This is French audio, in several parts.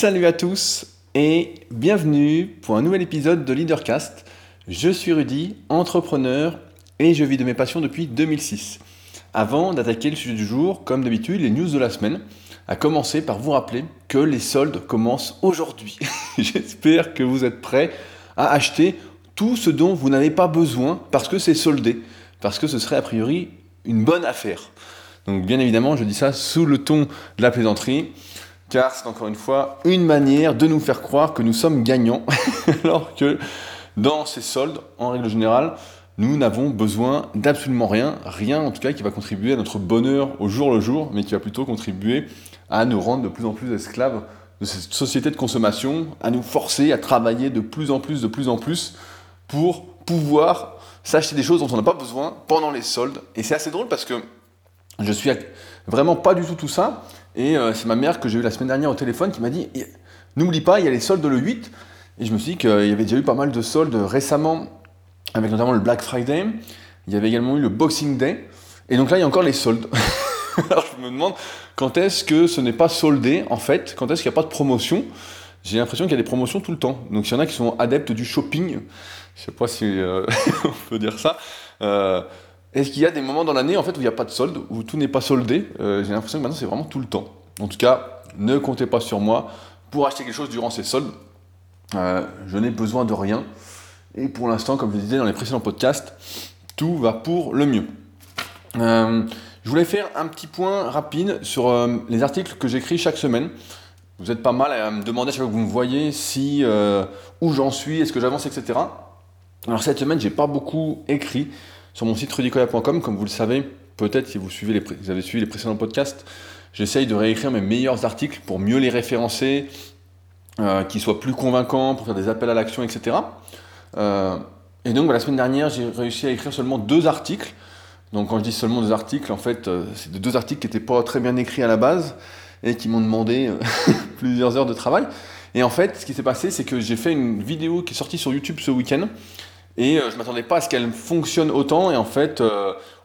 Salut à tous et bienvenue pour un nouvel épisode de Leadercast. Je suis Rudy, entrepreneur et je vis de mes passions depuis 2006. Avant d'attaquer le sujet du jour, comme d'habitude, les news de la semaine, à commencer par vous rappeler que les soldes commencent aujourd'hui. J'espère que vous êtes prêts à acheter tout ce dont vous n'avez pas besoin parce que c'est soldé, parce que ce serait a priori une bonne affaire. Donc bien évidemment, je dis ça sous le ton de la plaisanterie, car c'est encore une fois une manière de nous faire croire que nous sommes gagnants, alors que dans ces soldes, en règle générale, nous n'avons besoin d'absolument rien, rien en tout cas qui va contribuer à notre bonheur au jour le jour, mais qui va plutôt contribuer à nous rendre de plus en plus esclaves de cette société de consommation, à nous forcer à travailler de plus en plus, de plus en plus, pour pouvoir s'acheter des choses dont on n'a pas besoin pendant les soldes. Et c'est assez drôle parce que je suis vraiment pas du tout tout ça. Et euh, c'est ma mère que j'ai eu la semaine dernière au téléphone qui m'a dit N'oublie pas, il y a les soldes le 8. Et je me suis dit qu'il y avait déjà eu pas mal de soldes récemment avec notamment le Black Friday. Il y avait également eu le Boxing Day. Et donc là, il y a encore les soldes. Alors je me demande quand est-ce que ce n'est pas soldé, en fait, quand est-ce qu'il n'y a pas de promotion? J'ai l'impression qu'il y a des promotions tout le temps. Donc il y en a qui sont adeptes du shopping. Je sais pas si euh, on peut dire ça. Euh, est-ce qu'il y a des moments dans l'année en fait où il n'y a pas de solde, où tout n'est pas soldé? J'ai l'impression que maintenant c'est vraiment tout le temps. En tout cas, ne comptez pas sur moi pour acheter quelque chose durant ces soldes. je n'ai besoin de rien. Et pour l'instant, comme je le disais dans les précédents podcasts, tout va pour le mieux. Euh, je voulais faire un petit point rapide sur euh, les articles que j'écris chaque semaine. Vous êtes pas mal à me demander chaque fois que vous me voyez si euh, où j'en suis, est-ce que j'avance, etc. Alors cette semaine, j'ai pas beaucoup écrit sur mon site rudicoya.com, comme vous le savez, peut-être si vous, suivez les vous avez suivi les précédents podcasts, j'essaye de réécrire mes meilleurs articles pour mieux les référencer, qu'ils soient plus convaincants, pour faire des appels à l'action, etc. Euh, et donc, bah, la semaine dernière, j'ai réussi à écrire seulement deux articles. Donc, quand je dis seulement deux articles, en fait, euh, c'est deux articles qui n'étaient pas très bien écrits à la base et qui m'ont demandé euh, plusieurs heures de travail. Et en fait, ce qui s'est passé, c'est que j'ai fait une vidéo qui est sortie sur YouTube ce week-end. Et je ne m'attendais pas à ce qu'elle fonctionne autant. Et en fait,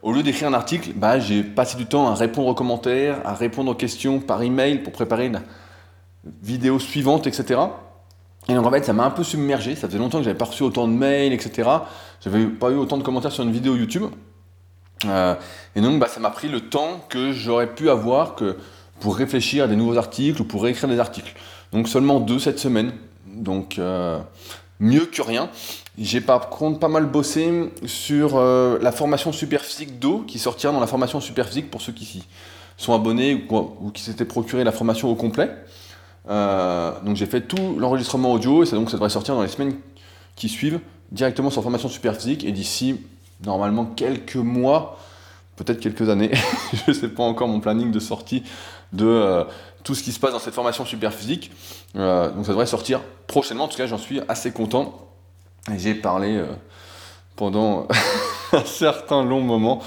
au lieu d'écrire un article, bah, j'ai passé du temps à répondre aux commentaires, à répondre aux questions par email pour préparer une vidéo suivante, etc. Et donc en fait, ça m'a un peu submergé. Ça faisait longtemps que j'avais pas reçu autant de mails, etc. J'avais pas eu autant de commentaires sur une vidéo YouTube. Euh, et donc, bah, ça m'a pris le temps que j'aurais pu avoir pour réfléchir à des nouveaux articles ou pour réécrire des articles. Donc seulement deux cette semaine. Donc euh, mieux que rien. J'ai par contre pas mal bossé sur euh, la formation Superphysique d'eau qui sortira dans la formation Superphysique pour ceux qui sont abonnés ou, qui s'étaient procuré la formation au complet. Euh, donc j'ai fait tout l'enregistrement audio et ça, donc ça devrait sortir dans les semaines qui suivent directement sur formation super physique et d'ici normalement quelques mois, peut-être quelques années, je ne sais pas encore mon planning de sortie de euh, tout ce qui se passe dans cette formation super physique. Euh, donc ça devrait sortir prochainement, en tout cas j'en suis assez content. Et j'ai parlé pendant un certain long moment.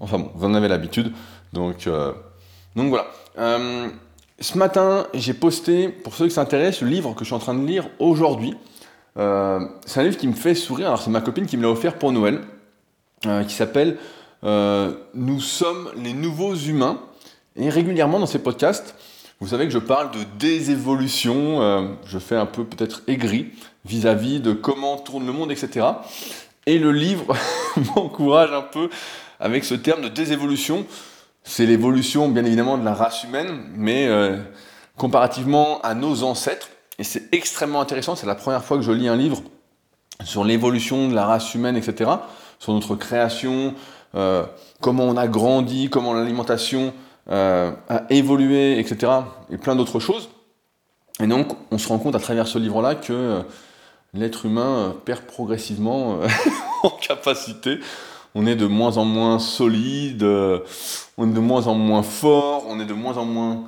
Enfin bon, vous en avez l'habitude. Donc, donc voilà. Ce matin, j'ai posté, pour ceux qui s'intéressent, le livre que je suis en train de lire aujourd'hui. Euh, c'est un livre qui me fait sourire. Alors, c'est ma copine qui me l'a offert pour Noël, euh, qui s'appelle euh, Nous sommes les nouveaux humains. Et régulièrement dans ces podcasts, vous savez que je parle de désévolution. je fais un peu peut-être aigri vis-à-vis de comment tourne le monde, etc. Et le livre m'encourage un peu avec ce terme de désévolution c'est l'évolution bien évidemment de la race humaine, mais euh, comparativement à nos ancêtres, et c'est extrêmement intéressant, c'est la première fois que je lis un livre sur l'évolution de la race humaine, etc., sur notre création, euh, comment on a grandi, comment l'alimentation euh, a évolué, etc., et plein d'autres choses. Et donc, on se rend compte à travers ce livre-là que l'être humain perd progressivement en capacité on est de moins en moins solide, euh, on est de moins en moins fort, on est de moins en moins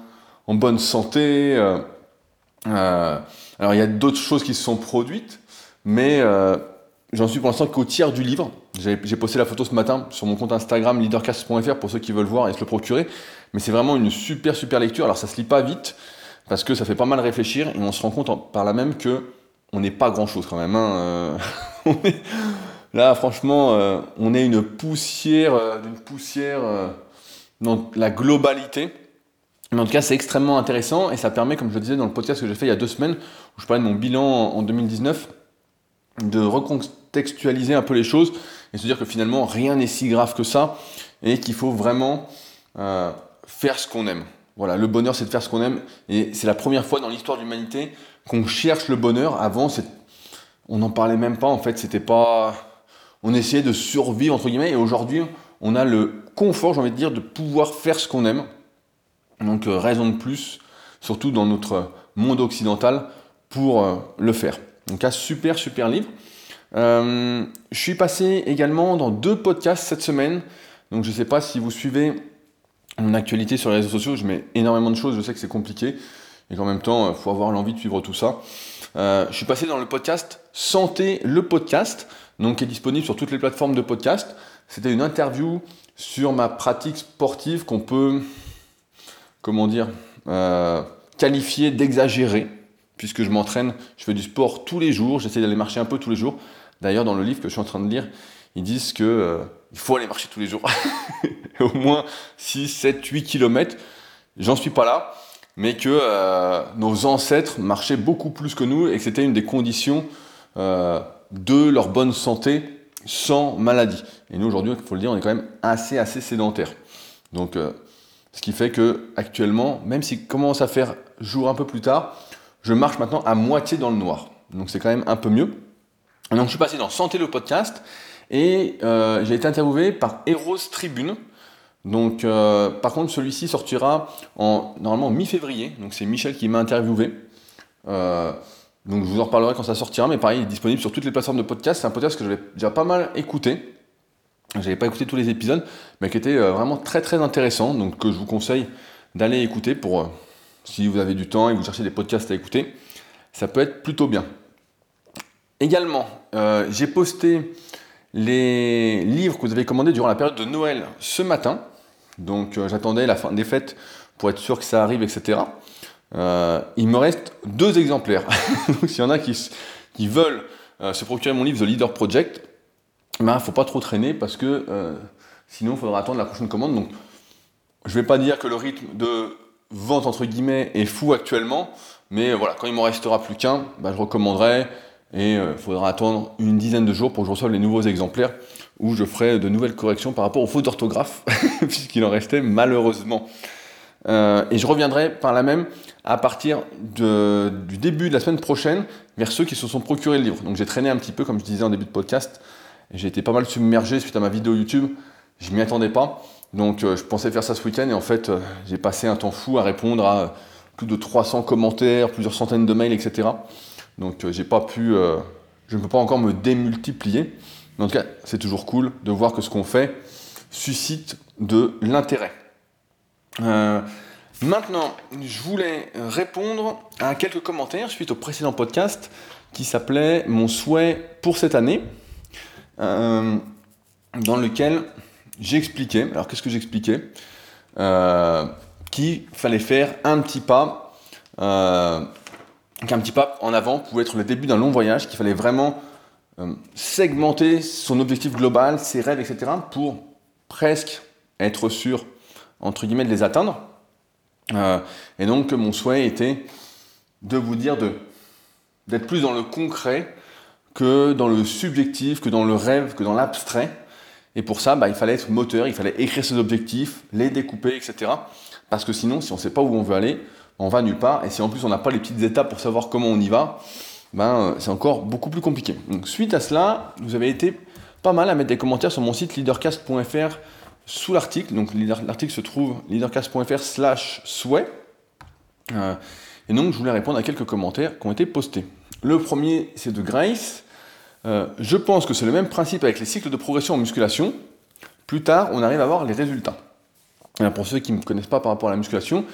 en bonne santé. Euh, euh, alors il y a d'autres choses qui se sont produites, mais j'en suis pour l'instant qu'au tiers du livre. J'ai posté la photo ce matin sur mon compte Instagram leadercast.fr pour ceux qui veulent voir et se le procurer. Mais c'est vraiment une super super lecture. Alors ça se lit pas vite parce que ça fait pas mal réfléchir et on se rend compte par là même que on n'est pas grand chose quand même. Hein. Là, franchement, euh, on est une poussière, euh, d'une poussière euh, dans la globalité. Mais en tout cas, c'est extrêmement intéressant et ça permet, comme je le disais dans le podcast que j'ai fait il y a deux semaines, où je parlais de mon bilan en 2019, de recontextualiser un peu les choses et se dire que finalement rien n'est si grave que ça et qu'il faut vraiment euh, faire ce qu'on aime. Voilà, le bonheur c'est de faire ce qu'on aime et c'est la première fois dans l'histoire de l'humanité qu'on cherche le bonheur. Avant, on n'en parlait même pas en fait, c'était pas. On essayait de survivre entre guillemets et aujourd'hui on a le confort, j'ai envie de dire, de pouvoir faire ce qu'on aime. Donc euh, raison de plus, surtout dans notre monde occidental, pour euh, le faire. Donc un super super livre. Euh, je suis passé également dans deux podcasts cette semaine. Donc je ne sais pas si vous suivez mon actualité sur les réseaux sociaux, je mets énormément de choses, je sais que c'est compliqué. Et qu'en même temps, il faut avoir l'envie de suivre tout ça. Euh, je suis passé dans le podcast Santé le podcast, donc qui est disponible sur toutes les plateformes de podcast. C'était une interview sur ma pratique sportive qu'on peut, comment dire, euh, qualifier d'exagérée puisque je m'entraîne, je fais du sport tous les jours, j'essaie d'aller marcher un peu tous les jours. D'ailleurs, dans le livre que je suis en train de lire, ils disent que euh, il faut aller marcher tous les jours. Au moins 6, 7, 8 km. J'en suis pas là, mais que euh, nos ancêtres marchaient beaucoup plus que nous et que c'était une des conditions euh, de leur bonne santé sans maladie. Et nous, aujourd'hui, il faut le dire, on est quand même assez, assez sédentaire. Donc, ce qui fait que actuellement, même s'il commence à faire jour un peu plus tard, je marche maintenant à moitié dans le noir. Donc c'est quand même un peu mieux. Donc je suis passé dans Santé le podcast et euh, j'ai été interviewé par Eros Tribune. Donc euh, par contre celui-ci sortira en normalement mi-février. Donc c'est Michel qui m'a interviewé. Euh, donc je vous en reparlerai quand ça sortira, mais pareil, il est disponible sur toutes les plateformes de podcast. C'est un podcast que j'avais déjà pas mal écouté. J'avais pas écouté tous les épisodes, mais qui était vraiment très très intéressant. Donc que je vous conseille d'aller écouter pour si vous avez du temps et vous cherchez des podcasts à écouter, ça peut être plutôt bien. Également, euh, j'ai posté les livres que vous avez commandés durant la période de Noël ce matin. Donc euh, j'attendais la fin des fêtes pour être sûr que ça arrive, etc. Euh, il me reste deux exemplaires. Donc s'il y en a qui, veulent se procurer mon livre The Leader Project, il ben, ne faut pas trop traîner parce que sinon il faudra attendre la prochaine commande. Donc je ne vais pas dire que le rythme de vente entre guillemets est fou actuellement, mais voilà, quand il m'en restera plus qu'un, bah, je recommanderai et il euh, faudra attendre une dizaine de jours pour que je reçoive les nouveaux exemplaires où je ferai de nouvelles corrections par rapport aux fautes d'orthographe, puisqu'il en restait malheureusement. Euh, et je reviendrai par là même à partir du début de la semaine prochaine vers ceux qui se sont procurés le livre. Donc j'ai traîné un petit peu, comme je disais en début de podcast, j'ai été pas mal submergé suite à ma vidéo YouTube. Je m'y attendais pas. Donc euh, je pensais faire ça ce week-end et en fait euh, j'ai passé un temps fou à répondre à plus de 300 commentaires, plusieurs centaines de mails, etc. Donc euh, j'ai pas pu, je ne peux pas encore me démultiplier. En tout cas, c'est toujours cool de voir que ce qu'on fait suscite de l'intérêt. maintenant, je voulais répondre à quelques commentaires suite au précédent podcast qui s'appelait Mon souhait pour cette année, dans lequel j'expliquais, alors qu'est-ce que j'expliquais euh, Qu'il fallait faire un petit pas, euh, qu'un petit pas en avant pouvait être le début d'un long voyage, qu'il fallait vraiment euh, segmenter son objectif global, ses rêves, etc., pour presque être sûr, entre guillemets, de les atteindre. et donc, mon souhait était de vous dire de, d'être plus dans le concret que dans le subjectif, que dans le rêve, que dans l'abstrait, et pour ça, bah, il fallait être moteur, il fallait écrire ses objectifs, les découper, etc. Parce que sinon, si on ne sait pas où on veut aller, on va nulle part. Et si en plus on n'a pas les petites étapes pour savoir comment on y va, ben, euh, c'est encore beaucoup plus compliqué. Donc, suite à cela, vous avez été pas mal à mettre des commentaires sur mon site leadercast.fr sous l'article. Donc l'article se trouve leadercast.fr slash souhait. Euh, et donc je voulais répondre à quelques commentaires qui ont été postés. Le premier, c'est de Grace. Euh, je pense que c'est le même principe avec les cycles de progression en musculation. Plus tard, on arrive à voir les résultats. pour ceux qui ne me connaissent pas par rapport à la musculation,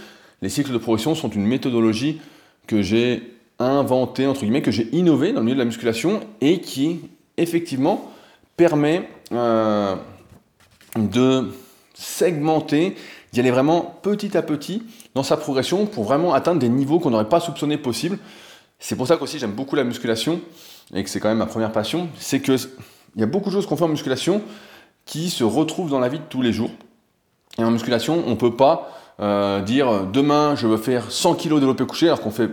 les cycles de progression sont une méthodologie que j'ai inventée, entre guillemets, que j'ai innové dans le milieu de la musculation et qui, effectivement, permet euh, de segmenter, d'y aller vraiment petit à petit dans sa progression pour vraiment atteindre des niveaux qu'on n'aurait pas soupçonnés possibles. C'est pour ça qu'aussi j'aime beaucoup la musculation et que c'est quand même ma première passion, c'est qu'il y a beaucoup de choses qu'on fait en musculation qui se retrouvent dans la vie de tous les jours. Et en musculation, on ne peut pas euh, dire demain je veux faire 100 kg de développé couché alors qu'on fait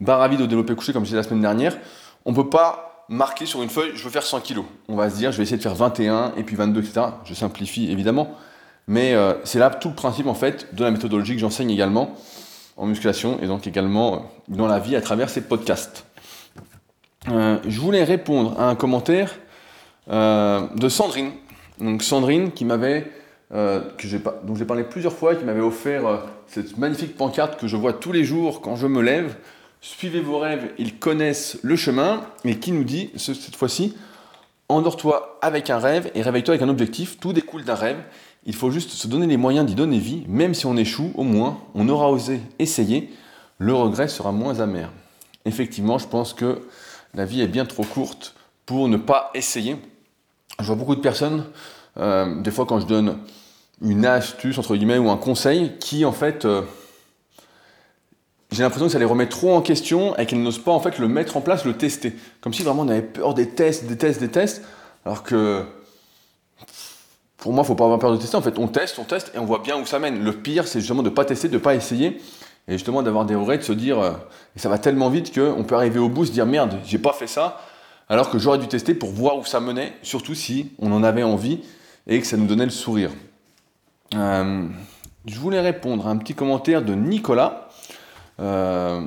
barre à vide au développé couché comme je disais la semaine dernière. On ne peut pas marquer sur une feuille je veux faire 100 kg. On va se dire je vais essayer de faire 21 et puis 22 etc. Je simplifie évidemment. Mais euh, c'est là tout le principe en fait de la méthodologie que j'enseigne également en musculation et donc également dans la vie à travers ces podcasts. Euh, je voulais répondre à un commentaire de Sandrine. Donc Sandrine qui m'avait euh, dont j'ai parlé plusieurs fois, qui m'avait offert euh, cette magnifique pancarte que je vois tous les jours quand je me lève. Suivez vos rêves, ils connaissent le chemin, mais qui nous dit cette fois-ci endors-toi avec un rêve et réveille-toi avec un objectif. Tout découle d'un rêve. Il faut juste se donner les moyens d'y donner vie. Même si on échoue, au moins, on aura osé essayer. Le regret sera moins amer. Effectivement, je pense que la vie est bien trop courte pour ne pas essayer. Je vois beaucoup de personnes euh, des fois quand je donne une astuce, entre guillemets, ou un conseil, qui en fait, euh, j'ai l'impression que ça les remet trop en question et qu'ils n'osent pas en fait le mettre en place, le tester. Comme si vraiment on avait peur des tests, des tests, des tests, alors que pour moi, il ne faut pas avoir peur de tester. En fait, on teste, on teste et on voit bien où ça mène. Le pire, c'est justement de ne pas tester, de ne pas essayer et justement d'avoir des regrets, de se dire, euh, et ça va tellement vite qu'on peut arriver au bout, se dire merde, j'ai pas fait ça, alors que j'aurais dû tester pour voir où ça menait, surtout si on en avait envie et que ça nous donnait le sourire. Euh, je voulais répondre à un petit commentaire de Nicolas. Euh,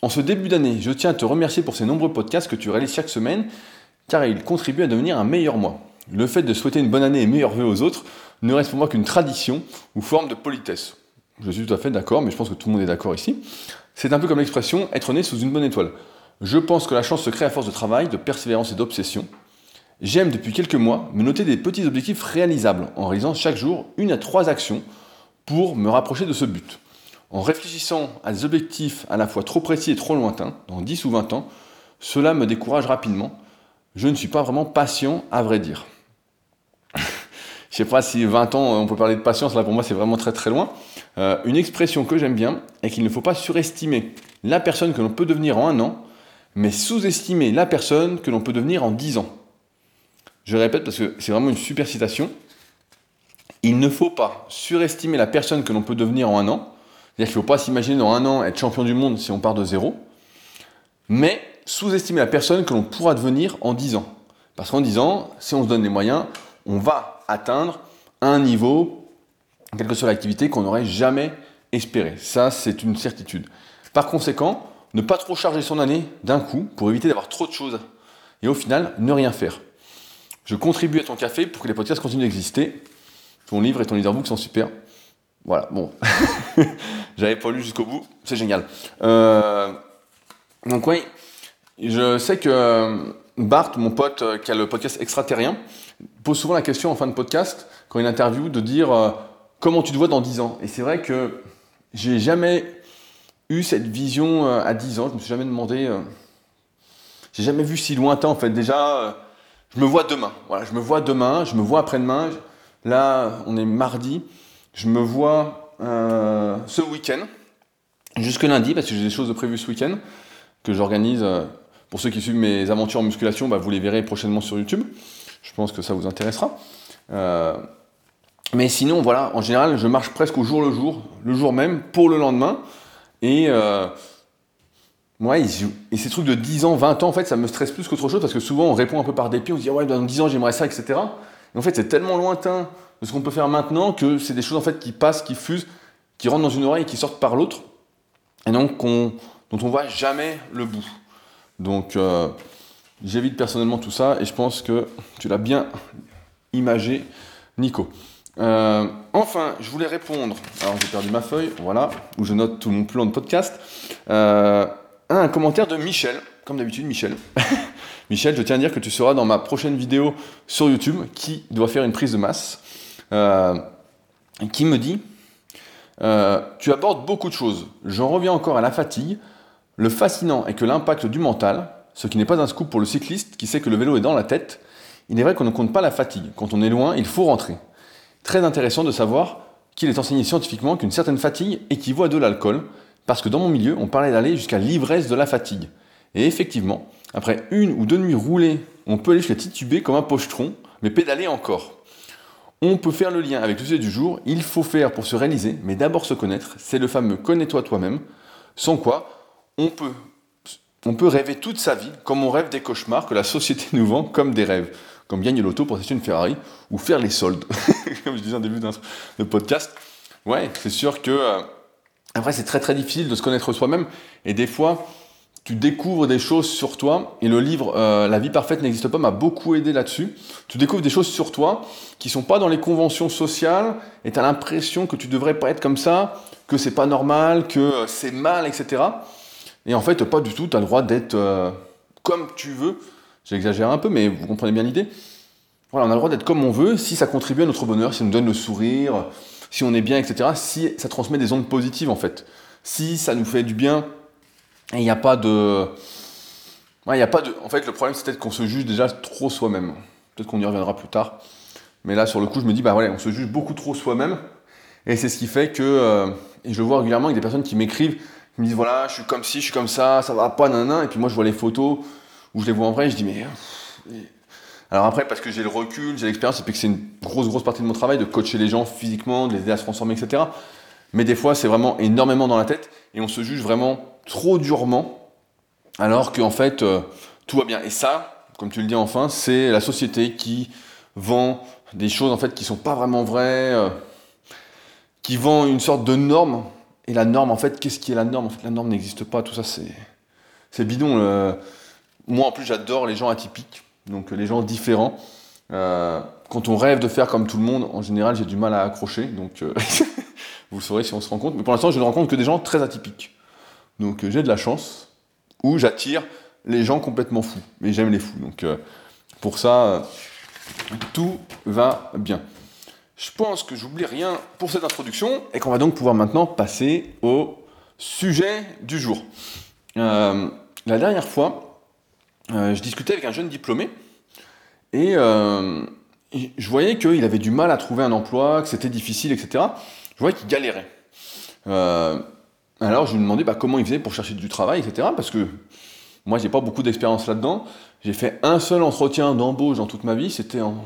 en ce début d'année, je tiens à te remercier pour ces nombreux podcasts que tu réalises chaque semaine, car ils contribuent à devenir un meilleur moi. Le fait de souhaiter une bonne année et meilleurs vœux aux autres ne reste pour moi qu'une tradition ou forme de politesse. Je suis tout à fait d'accord, mais je pense que tout le monde est d'accord ici. C'est un peu comme l'expression être né sous une bonne étoile. Je pense que la chance se crée à force de travail, de persévérance et d'obsession. J'aime depuis quelques mois me noter des petits objectifs réalisables en réalisant chaque jour une à trois actions pour me rapprocher de ce but. En réfléchissant à des objectifs à la fois trop précis et trop lointains, dans 10 ou 20 ans, cela me décourage rapidement. Je ne suis pas vraiment patient, à vrai dire. Je sais pas si 20 ans, on peut parler de patience, là pour moi c'est vraiment très très loin. Euh, une expression que j'aime bien est qu'il ne faut pas surestimer la personne que l'on peut devenir en un an, mais sous-estimer la personne que l'on peut devenir en 10 ans. Je répète parce que c'est vraiment une super citation. Il ne faut pas surestimer la personne que l'on peut devenir en un an. C'est-à-dire qu'il ne faut pas s'imaginer dans un an être champion du monde si on part de zéro. Mais sous-estimer la personne que l'on pourra devenir en dix ans. Parce qu'en dix ans, si on se donne les moyens, on va atteindre un niveau, quelle que soit l'activité, qu'on n'aurait jamais espéré. Ça, c'est une certitude. Par conséquent, ne pas trop charger son année d'un coup pour éviter d'avoir trop de choses. Et au final, ne rien faire. Je contribue à ton café pour que les podcasts continuent d'exister. Ton livre et ton leaderbook sont super. Voilà, bon. J'avais pas lu jusqu'au bout, c'est génial. Euh, donc oui, je sais que euh, Bart, mon pote euh, qui a le podcast extraterrien, pose souvent la question en fin de podcast, quand il interview, de dire comment tu te vois dans 10 ans? Et c'est vrai que j'ai jamais eu cette vision à 10 ans, je me suis jamais demandé, j'ai jamais vu si lointain en fait. Déjà, je me vois demain. Voilà, je me vois demain, je me vois après-demain. Là, on est mardi. Je me vois euh, ce week-end, jusque lundi, parce que j'ai des choses prévues ce week-end que j'organise. Euh, pour ceux qui suivent mes aventures en musculation, bah, vous les verrez prochainement sur YouTube. Je pense que ça vous intéressera. Euh, mais sinon, voilà, en général, je marche presque au jour le jour, le jour même, pour le lendemain. Et Ouais, et ces trucs de 10 ans, 20 ans, en fait, ça me stresse plus qu'autre chose parce que souvent on répond un peu par dépit, on se dit ouais, dans 10 ans j'aimerais ça, etc. Et en fait, c'est tellement lointain de ce qu'on peut faire maintenant que c'est des choses en fait qui passent, qui fusent, qui rentrent dans une oreille et qui sortent par l'autre, et donc dont on voit jamais le bout. Donc euh, j'évite personnellement tout ça et je pense que tu l'as bien imagé, Nico. Euh, enfin, je voulais répondre. Alors j'ai perdu ma feuille, voilà, où je note tout mon plan de podcast. Euh, un commentaire de Michel, comme d'habitude Michel. Michel, je tiens à dire que tu seras dans ma prochaine vidéo sur YouTube qui doit faire une prise de masse, euh, qui me dit Tu abordes beaucoup de choses. J'en reviens encore à la fatigue. Le fascinant est que l'impact du mental, ce qui n'est pas un scoop pour le cycliste qui sait que le vélo est dans la tête, il est vrai qu'on ne compte pas la fatigue. Quand on est loin, il faut rentrer. Très intéressant de savoir qu'il est enseigné scientifiquement qu'une certaine fatigue équivaut à de l'alcool, parce que dans mon milieu, on parlait d'aller jusqu'à l'ivresse de la fatigue. Et effectivement, après une ou deux nuits roulées, on peut aller jusqu'à tituber comme un pochetron, mais pédaler encore. on peut faire le lien avec le sujet du jour. Il faut faire pour se réaliser, mais d'abord se connaître. C'est le fameux connais-toi toi-même. Sans quoi, on peut, on peut rêver toute sa vie comme on rêve des cauchemars que la société nous vend comme des rêves. Comme gagner l'auto pour acheter une Ferrari ou faire les soldes. comme je disais en début de podcast. Ouais, c'est sûr que. Euh, après, c'est très très difficile de se connaître soi-même. Et des fois, tu découvres des choses sur toi. Et le livre euh, La vie parfaite n'existe pas m'a beaucoup aidé là-dessus. Tu découvres des choses sur toi qui sont pas dans les conventions sociales. Et tu as l'impression que tu devrais pas être comme ça, que c'est pas normal, que euh, c'est mal, etc. Et en fait, pas du tout. Tu as le droit d'être comme tu veux. J'exagère un peu, mais vous comprenez bien l'idée. Voilà, on a le droit d'être comme on veut si ça contribue à notre bonheur, si ça nous donne le sourire, si on est bien, etc. Si ça transmet des ondes positives en fait. Si ça nous fait du bien, et il n'y a pas de. Il n'y a pas de. En fait, le problème, c'est peut-être qu'on se juge déjà trop soi-même. Peut-être qu'on y reviendra plus tard. Mais là, sur le coup, je me dis, bah voilà, on se juge beaucoup trop soi-même. Et c'est ce qui fait que. Euh, et je vois régulièrement avec des personnes qui m'écrivent, me disent, voilà, je suis comme ci, je suis comme ça, ça va pas, nanana. Et puis moi, je vois les photos où je les vois en vrai, je dis, mais. Alors après, parce que j'ai le recul, j'ai l'expérience, et puis que c'est une grosse, grosse partie de mon travail de coacher les gens physiquement, de les aider à se transformer, etc. Mais des fois, c'est vraiment énormément dans la tête et on se juge vraiment trop durement, alors qu'en fait, euh, tout va bien. Et ça, comme tu le dis enfin, c'est la société qui vend des choses en fait qui sont pas vraiment vraies, euh, qui vend une sorte de norme. Et la norme, en fait, qu'est-ce qui est la norme? En fait, la norme n'existe pas. Tout ça, c'est bidon. Moi, en plus, j'adore les gens atypiques donc les gens différents. Euh, quand on rêve de faire comme tout le monde, en général, j'ai du mal à accrocher, donc euh, vous saurez si on se rend compte. Mais pour l'instant, je ne rencontre que des gens très atypiques. Donc euh, j'ai de la chance, où j'attire les gens complètement fous. Mais j'aime les fous, donc pour ça, tout va bien. Je pense que j'oublie rien pour cette introduction et qu'on va donc pouvoir maintenant passer au sujet du jour. la dernière fois, euh, je discutais avec un jeune diplômé euh, et je voyais qu'il avait du mal à trouver un emploi, que c'était difficile, etc. Je voyais qu'il galérait. Euh, alors je lui demandais bah, comment il faisait pour chercher du travail, etc. Parce que moi, j'ai pas beaucoup d'expérience là-dedans. J'ai fait un seul entretien d'embauche dans toute ma vie, c'était en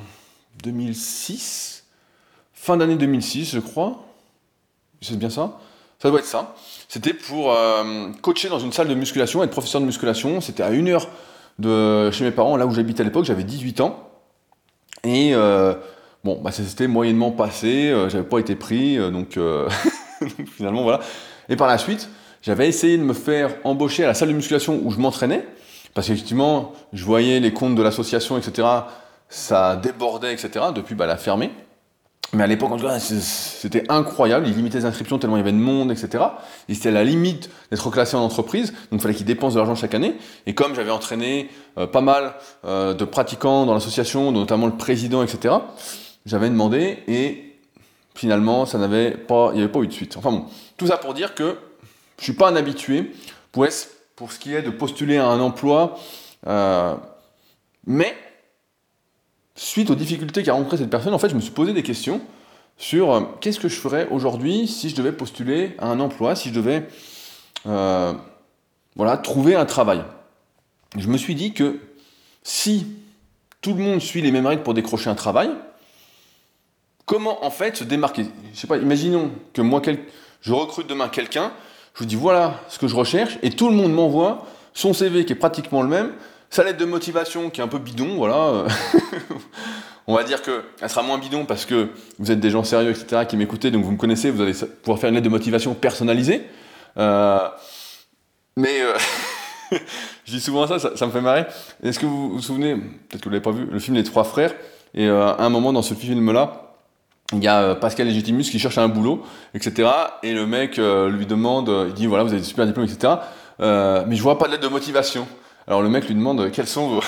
2006, fin d'année 2006, je crois. C'est bien ça? Ça doit être ça. C'était pour coacher dans une salle de musculation, être professeur de musculation. C'était à une heure de chez mes parents, là où j'habitais à l'époque, j'avais 18 ans. Et euh, bon, bah, ça s'était moyennement passé, euh, j'avais pas été pris, euh, donc, finalement voilà. Et par la suite, j'avais essayé de me faire embaucher à la salle de musculation où je m'entraînais, parce qu'effectivement, je voyais les comptes de l'association, etc., ça débordait, etc., depuis, bah, la fermée. Mais à l'époque, en tout cas, c'était incroyable. Ils limitaient les inscriptions tellement il y avait de monde, etc. Et c'était à la limite d'être classé en entreprise. Donc il fallait qu'ils dépensent de l'argent chaque année. Et comme j'avais entraîné euh, pas mal euh, de pratiquants dans l'association, notamment le président, etc., j'avais demandé et finalement, ça n'avait pas, il n'y avait pas eu de suite. Enfin bon, tout ça pour dire que je suis pas un habitué pour, pour ce qui est de postuler à un emploi. Euh, mais suite aux difficultés qu'a rencontré cette personne, en fait, je me suis posé des questions sur euh, qu'est-ce que je ferais aujourd'hui si je devais postuler à un emploi, si je devais euh, voilà, trouver un travail. Je me suis dit que si tout le monde suit les mêmes règles pour décrocher un travail, comment en fait se démarquer? Je sais pas, imaginons que moi, je recrute demain quelqu'un, je vous dis voilà ce que je recherche, et tout le monde m'envoie son CV qui est pratiquement le même, sa lettre de motivation qui est un peu bidon, voilà. on va dire qu'elle sera moins bidon parce que vous êtes des gens sérieux, etc., qui m'écoutez, donc vous me connaissez, vous allez pouvoir faire une lettre de motivation personnalisée. Euh, mais euh, je dis souvent ça, ça, me fait marrer. Est-ce que vous vous souvenez, peut-être que vous l'avez pas vu, le film Les Trois Frères, et euh, à un moment dans ce film-là, il y a Pascal Légitimus qui cherche un boulot, etc. Et le mec lui demande, il dit voilà, vous avez des super diplômes, etc. mais je vois pas de lettre de motivation. Alors le mec lui demande quelles sont vos,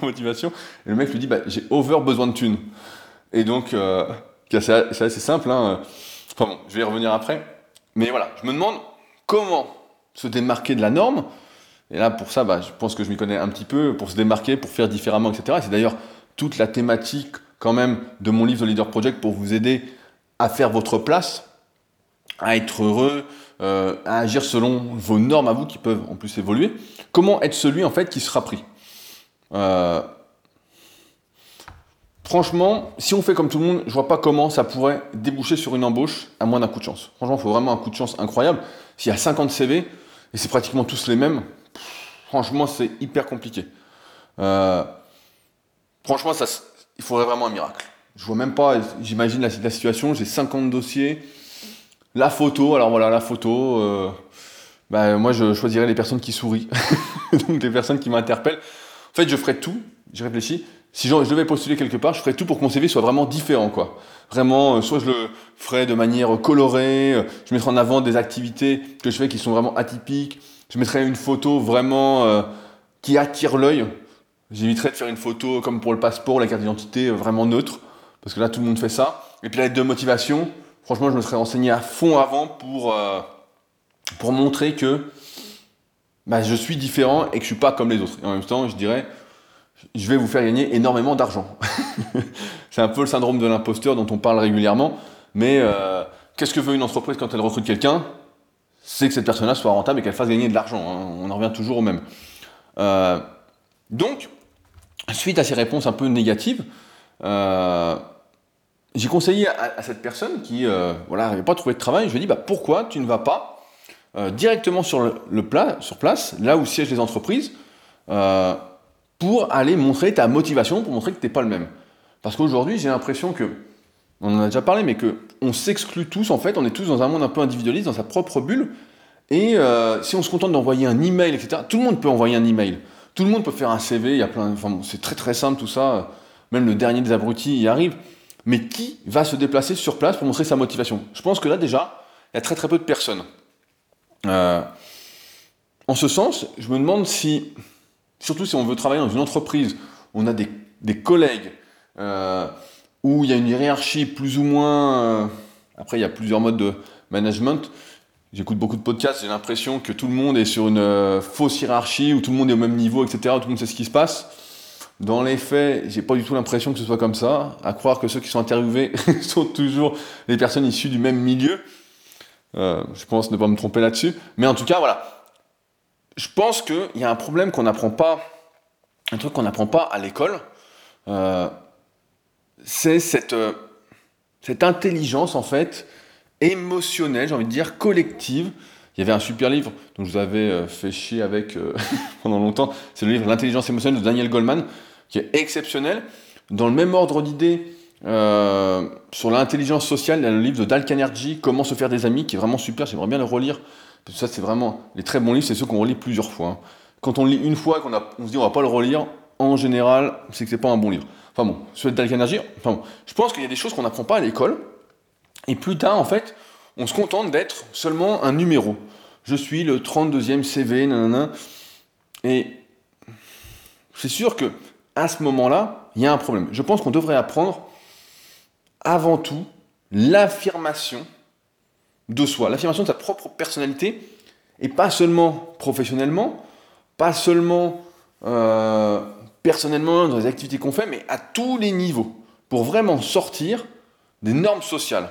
motivations, et le mec lui dit bah, j'ai over besoin de thunes. Et donc, euh, c'est assez, simple, hein. je vais y revenir après. Mais voilà, je me demande comment se démarquer de la norme. Et là, pour ça, bah, je pense que je m'y connais un petit peu, pour se démarquer, pour faire différemment, etc. c'est d'ailleurs toute la thématique quand même de mon livre The Leader Project pour vous aider à faire votre place, à être heureux, euh, à agir selon vos normes à vous qui peuvent en plus évoluer. Comment être celui en fait qui sera pris? Euh, franchement, si on fait comme tout le monde, je vois pas comment ça pourrait déboucher sur une embauche à moins d'un coup de chance. Franchement, il faut vraiment un coup de chance incroyable. S'il y a 50 CV et c'est pratiquement tous les mêmes, franchement, c'est hyper compliqué. Euh, franchement, ça, il faudrait vraiment un miracle. Je vois même pas, j'imagine la, situation, j'ai 50 dossiers, la photo, alors voilà, la photo, euh, bah, moi je choisirais les personnes qui sourient, donc les personnes qui m'interpellent. En fait, je ferais tout, j'ai réfléchi, si je devais postuler quelque part, je ferais tout pour que mon CV soit vraiment différent, quoi. Vraiment, euh, soit je le ferais de manière colorée, euh, je mettrais en avant des activités que je fais qui sont vraiment atypiques, je mettrais une photo vraiment qui attire l'œil, J'éviterais de faire une photo comme pour le passeport, la carte d'identité, euh, vraiment neutre, parce que là tout le monde fait ça. Et puis la lettre de motivation, franchement, je me serais renseigné à fond avant pour, euh, pour montrer que bah, je suis différent et que je suis pas comme les autres. Et en même temps, je dirais, je vais vous faire gagner énormément d'argent. c'est un peu le syndrome de l'imposteur dont on parle régulièrement. Mais euh, qu'est-ce que veut une entreprise quand elle recrute quelqu'un? C'est que cette personne-là soit rentable et qu'elle fasse gagner de l'argent. Hein. On en revient toujours au même. donc, suite à ces réponses un peu négatives, euh, j'ai conseillé à, cette personne qui euh, voilà, n'avait pas trouvé de travail, je lui ai dit bah, pourquoi tu ne vas pas euh, directement sur, le, plat, sur place, là où siègent les entreprises, pour aller montrer ta motivation, pour montrer que tu n'es pas le même? Parce qu'aujourd'hui, j'ai l'impression que, on en a déjà parlé, mais qu'on s'exclut tous, en fait, on est tous dans un monde un peu individualiste, dans sa propre bulle, et si on se contente d'envoyer un email, etc., tout le monde peut envoyer un email. Tout le monde peut faire un CV, il y a plein, c'est très très simple tout ça. Même le dernier des abrutis y arrive. Mais qui va se déplacer sur place pour montrer sa motivation? Je pense que là déjà, il y a très très peu de personnes. Euh, en ce sens, je me demande si, surtout si on veut travailler dans une entreprise, on a des, collègues, euh, où il y a une hiérarchie plus ou moins... Euh, après, il y a plusieurs modes de management. J'écoute beaucoup de podcasts, j'ai l'impression que tout le monde est sur une fausse hiérarchie, où tout le monde est au même niveau, etc., tout le monde sait ce qui se passe. Dans les faits, j'ai pas du tout l'impression que ce soit comme ça. À croire que ceux qui sont interviewés sont toujours des personnes issues du même milieu. Euh, je pense ne pas me tromper là-dessus. Mais en tout cas, voilà. Je pense qu'il y a un problème qu'on n'apprend pas, un truc qu'on n'apprend pas à l'école. Euh, c'est cette, cette intelligence, en fait, émotionnelle, j'ai envie de dire, collective. Il y avait un super livre dont je vous avais euh, fait chier avec euh, pendant longtemps, c'est le livre L'intelligence émotionnelle de Daniel Goldman, qui est exceptionnel. Dans le même ordre d'idées, euh, sur l'intelligence sociale, il y a le livre de Dal Carnegie, Comment se faire des amis, qui est vraiment super, j'aimerais bien le relire. Parce que ça, c'est vraiment les très bons livres, c'est ceux qu'on relit plusieurs fois. Hein. Quand on lit une fois et qu'on on se dit on va pas le relire, en général, c'est que c'est pas un bon livre. Enfin bon, sur Dal Carnegie, enfin bon, je pense qu'il y a des choses qu'on n'apprend pas à l'école, et plus tard, en fait, on se contente d'être seulement un numéro. Je suis le 32e CV, nanana. Et c'est sûr que à ce moment-là, il y a un problème. Je pense qu'on devrait apprendre avant tout l'affirmation de soi, l'affirmation de sa propre personnalité, et pas seulement professionnellement, pas seulement euh, personnellement dans les activités qu'on fait, mais à tous les niveaux, pour vraiment sortir des normes sociales.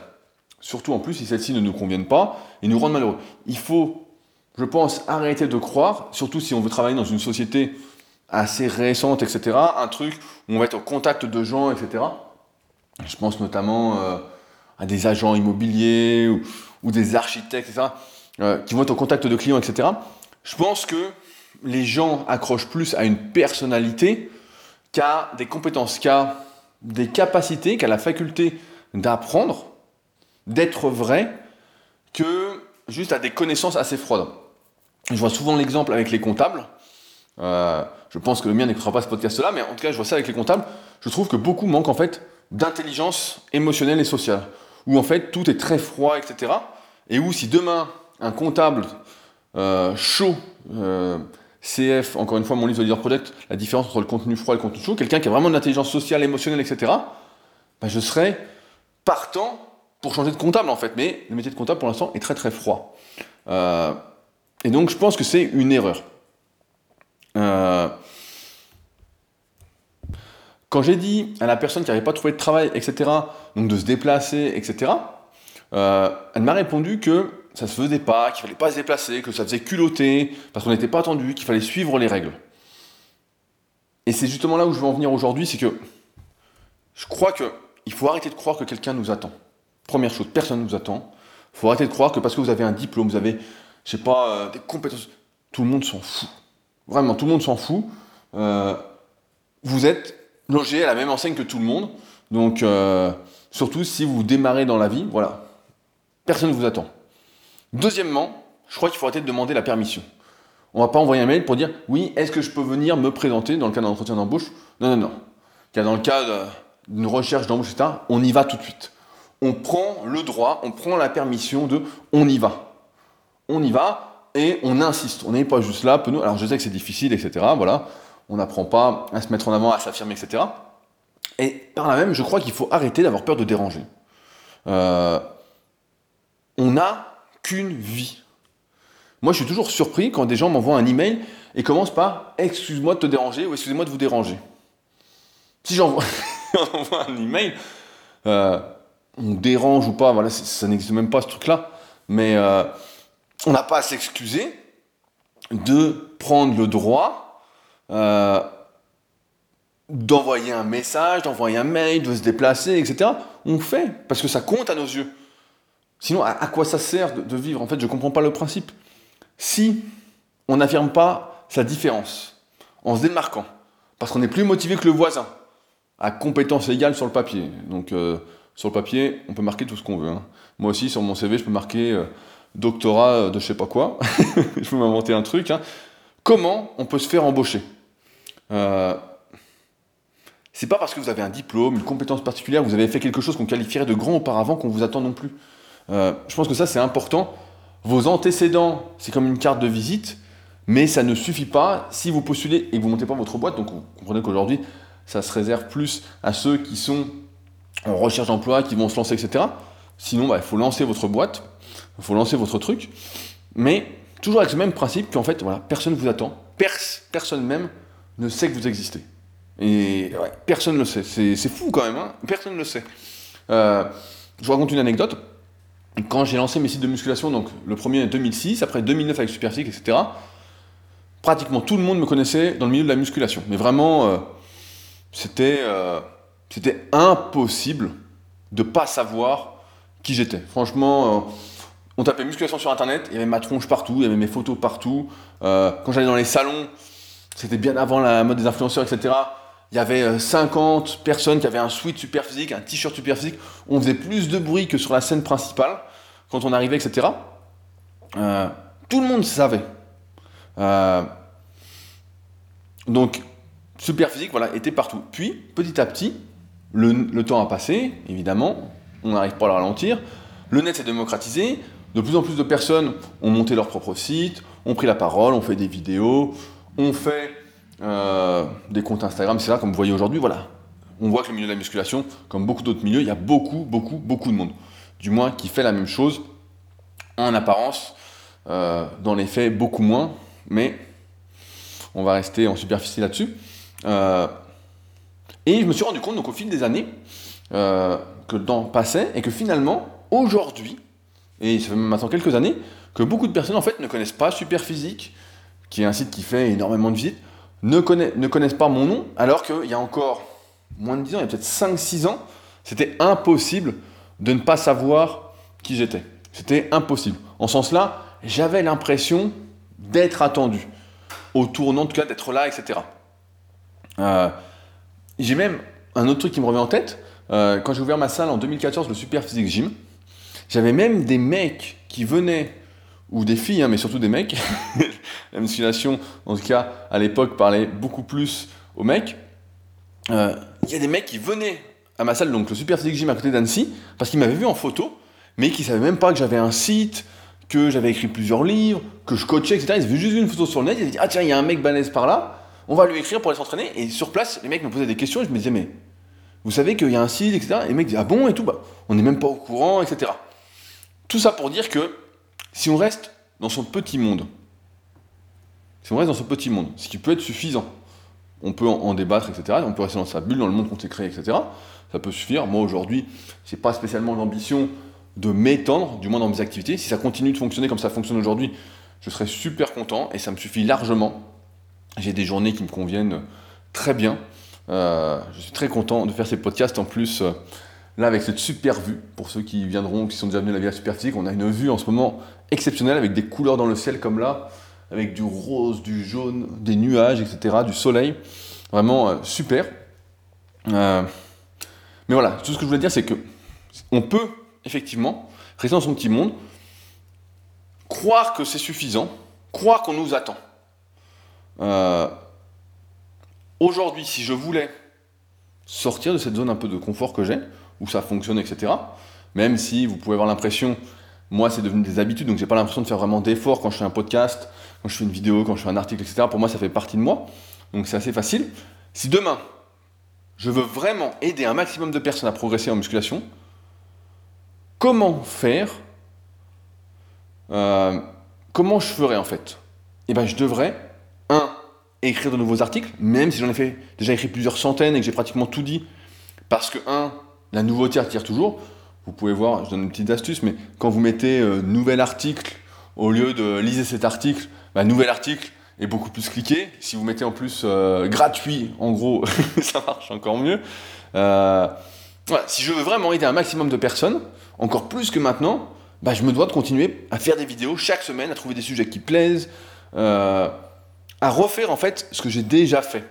Surtout en plus si celles-ci ne nous conviennent pas et nous rendent malheureux. Il faut, je pense, arrêter de croire, surtout si on veut travailler dans une société assez récente, etc., un truc où on va être au contact de gens, etc. Je pense notamment euh, à des agents immobiliers ou, des architectes, etc., euh, qui vont être au contact de clients, etc. Je pense que les gens accrochent plus à une personnalité qu'à des compétences, qu'à des capacités, qu'à la faculté d'apprendre d'être vrai que juste à des connaissances assez froides. Je vois souvent l'exemple avec les comptables. Euh, je pense que le mien n'écoutera pas ce podcast-là, mais en tout cas, je vois ça avec les comptables. Je trouve que beaucoup manquent en fait d'intelligence émotionnelle et sociale, où en fait tout est très froid, etc. Et où si demain un comptable euh, chaud, euh, CF, encore une fois mon livre de Leader Project, la différence entre le contenu froid et le contenu chaud, quelqu'un qui a vraiment de l'intelligence sociale, émotionnelle, etc. Ben, je serais partant pour changer de comptable en fait, mais le métier de comptable pour l'instant est très très froid. Et donc je pense que c'est une erreur. Euh, quand j'ai dit à la personne qui n'avait pas trouvé de travail, etc., donc de se déplacer, etc., euh, elle m'a répondu que ça se faisait pas, qu'il fallait pas se déplacer, que ça faisait culotter, parce qu'on n'était pas attendu, qu'il fallait suivre les règles. Et c'est justement là où je veux en venir aujourd'hui, c'est que je crois que il faut arrêter de croire que quelqu'un nous attend. Première chose, personne ne nous attend. Il faut arrêter de croire que parce que vous avez un diplôme, vous avez, je sais pas, euh, des compétences, tout le monde s'en fout. Vraiment, tout le monde s'en fout. Euh, vous êtes logé à la même enseigne que tout le monde. Donc, euh, surtout si vous démarrez dans la vie, voilà. Personne ne vous attend. Deuxièmement, je crois qu'il faut arrêter de demander la permission. On va pas envoyer un mail pour dire oui, est-ce que je peux venir me présenter dans le cas d'un entretien d'embauche? Non, non, non. Car dans le cas d'une recherche d'embauche, etc., on y va tout de suite. On prend le droit, on prend la permission de on y va. On y va et on insiste. On n'est pas juste là. Alors je sais que c'est difficile, etc. Voilà. On n'apprend pas à se mettre en avant, à s'affirmer, etc. Et par là même, je crois qu'il faut arrêter d'avoir peur de déranger. Euh, on n'a qu'une vie. Moi, je suis toujours surpris quand des gens m'envoient un email et commencent par Excuse-moi de te déranger ou Excusez-moi de vous déranger. Si j'envoie un email, euh, on dérange ou pas, voilà, ça n'existe même pas ce truc-là, mais euh, on n'a pas à s'excuser de prendre le droit euh, d'envoyer un message, d'envoyer un mail, de se déplacer, etc. On fait, parce que ça compte à nos yeux. Sinon, à, quoi ça sert de, vivre? En fait, je ne comprends pas le principe. Si on n'affirme pas sa différence en se démarquant, parce qu'on est plus motivé que le voisin, à compétence égale sur le papier. Donc, euh, sur le papier, on peut marquer tout ce qu'on veut. Hein. Moi aussi, sur mon CV, je peux marquer euh, doctorat de je sais pas quoi. je peux m'inventer un truc. Hein. Comment on peut se faire embaucher euh, C'est pas parce que vous avez un diplôme, une compétence particulière, vous avez fait quelque chose qu'on qualifierait de grand auparavant qu'on vous attend non plus. Euh, je pense que ça, c'est important. Vos antécédents, c'est comme une carte de visite, mais ça ne suffit pas si vous postulez et que vous montez pas votre boîte. Donc, vous comprenez qu'aujourd'hui, ça se réserve plus à ceux qui sont en recherche d'emploi, qui vont se lancer, etc. Sinon, bah, il faut lancer votre boîte, il faut lancer votre truc, mais toujours avec ce même principe qu'en fait, voilà, personne ne vous attend, personne même ne sait que vous existez. Et personne ne le sait. C'est fou quand même, hein personne ne le sait. Euh, je vous raconte une anecdote quand j'ai lancé mes sites de musculation, donc le premier en 2006, après 2009 avec Superphysique, etc., pratiquement tout le monde me connaissait dans le milieu de la musculation. Mais vraiment, euh, c'était, euh, c'était impossible de pas savoir qui j'étais. Franchement, on tapait musculation sur Internet, il y avait ma tronche partout, il y avait mes photos partout. quand j'allais dans les salons, c'était bien avant la mode des influenceurs, etc. Il y avait 50 personnes qui avaient un sweat super physique, un t-shirt super physique. On faisait plus de bruit que sur la scène principale quand on arrivait, etc. Euh, tout le monde savait. Euh, donc, super physique, voilà, était partout. Puis, petit à petit, le, temps a passé, évidemment, on n'arrive pas à le ralentir. Le net s'est démocratisé. De plus en plus de personnes ont monté leur propre site, ont pris la parole, ont fait des vidéos, ont fait euh, des comptes Instagram, c'est ça, comme vous voyez aujourd'hui, voilà. On voit que le milieu de la musculation, comme beaucoup d'autres milieux, il y a beaucoup, beaucoup, beaucoup de monde. Du moins, qui fait la même chose, en apparence, euh, dans les faits, beaucoup moins, mais on va rester en superficie là-dessus. Euh, et je me suis rendu compte, donc au fil des années, que le temps passait et que finalement, aujourd'hui, et ça fait maintenant quelques années, que beaucoup de personnes en fait ne connaissent pas Superphysique, qui est un site qui fait énormément de visites, ne, ne connaissent pas mon nom, alors qu'il y a encore moins de 10 ans, il y a peut-être 5-6 ans, c'était impossible de ne pas savoir qui j'étais. C'était impossible. En ce sens-là, j'avais l'impression d'être attendu, au tournant, en tout cas d'être là, etc. Euh, j'ai même un autre truc qui me revient en tête. Euh, quand j'ai ouvert ma salle en 2014, le Super Physique Gym, j'avais même des mecs qui venaient ou des filles, hein, mais surtout des mecs. la musculation, en tout cas, à l'époque, parlait beaucoup plus aux mecs. Euh, il y a des mecs qui venaient à ma salle, donc le Super Physique Gym à côté d'Annecy, parce qu'ils m'avaient vu en photo, mais qui ne savaient même pas que j'avais un site, que j'avais écrit plusieurs livres, que je coachais, etc. Ils avaient juste une photo sur le net, ils avaient dit Ah tiens, il y a un mec balèze par là, on va lui écrire pour aller s'entraîner. Et sur place, les mecs me posaient des questions et je me disais Mais vous savez qu'il y a un site, etc. Et les mecs disaient Ah bon et tout, bah, on n'est même pas au courant, etc. Tout ça pour dire que si on reste dans son petit monde, si on reste dans ce petit monde, ce qui peut être suffisant, on peut en, débattre, etc. On peut rester dans sa bulle, dans le monde qu'on s'est créé, etc. Ça peut suffire. Moi aujourd'hui, j'ai pas spécialement l'ambition de m'étendre, du moins dans mes activités. Si ça continue de fonctionner comme ça fonctionne aujourd'hui, je serai super content et ça me suffit largement. J'ai des journées qui me conviennent très bien. Euh, je suis très content de faire ces podcasts en plus. Euh, là, avec cette super vue, pour ceux qui viendront, qui sont déjà venus à la Villa Superphysique, on a une vue en ce moment exceptionnelle avec des couleurs dans le ciel comme là, avec du rose, du jaune, des nuages, etc., du soleil. Vraiment euh, super. mais voilà, tout ce que je voulais dire, c'est que on peut effectivement rester dans son petit monde, croire que c'est suffisant, croire qu'on nous attend. Aujourd'hui, si je voulais sortir de cette zone un peu de confort que j'ai, où ça fonctionne, etc., même si vous pouvez avoir l'impression, moi c'est devenu des habitudes, donc j'ai pas l'impression de faire vraiment d'efforts quand je fais un podcast, quand je fais une vidéo, quand je fais un article, etc. Pour moi, ça fait partie de moi, donc c'est assez facile. Si demain, je veux vraiment aider un maximum de personnes à progresser en musculation, comment faire euh, Comment je ferais en fait? Eh bien, je devrais, un, écrire de nouveaux articles, même si j'en ai fait déjà écrit plusieurs centaines et que j'ai pratiquement tout dit. Parce que, un, la nouveauté attire toujours. Vous pouvez voir, je donne une petite astuce, mais quand vous mettez euh, nouvel article au lieu de lisez cet article, bah, nouvel article est beaucoup plus cliqué. Si vous mettez en plus euh, gratuit, en gros, ça marche encore mieux. Euh, si je veux vraiment aider un maximum de personnes, encore plus que maintenant, bah, je me dois de continuer à faire des vidéos chaque semaine, à trouver des sujets qui plaisent à refaire en fait ce que j'ai déjà fait.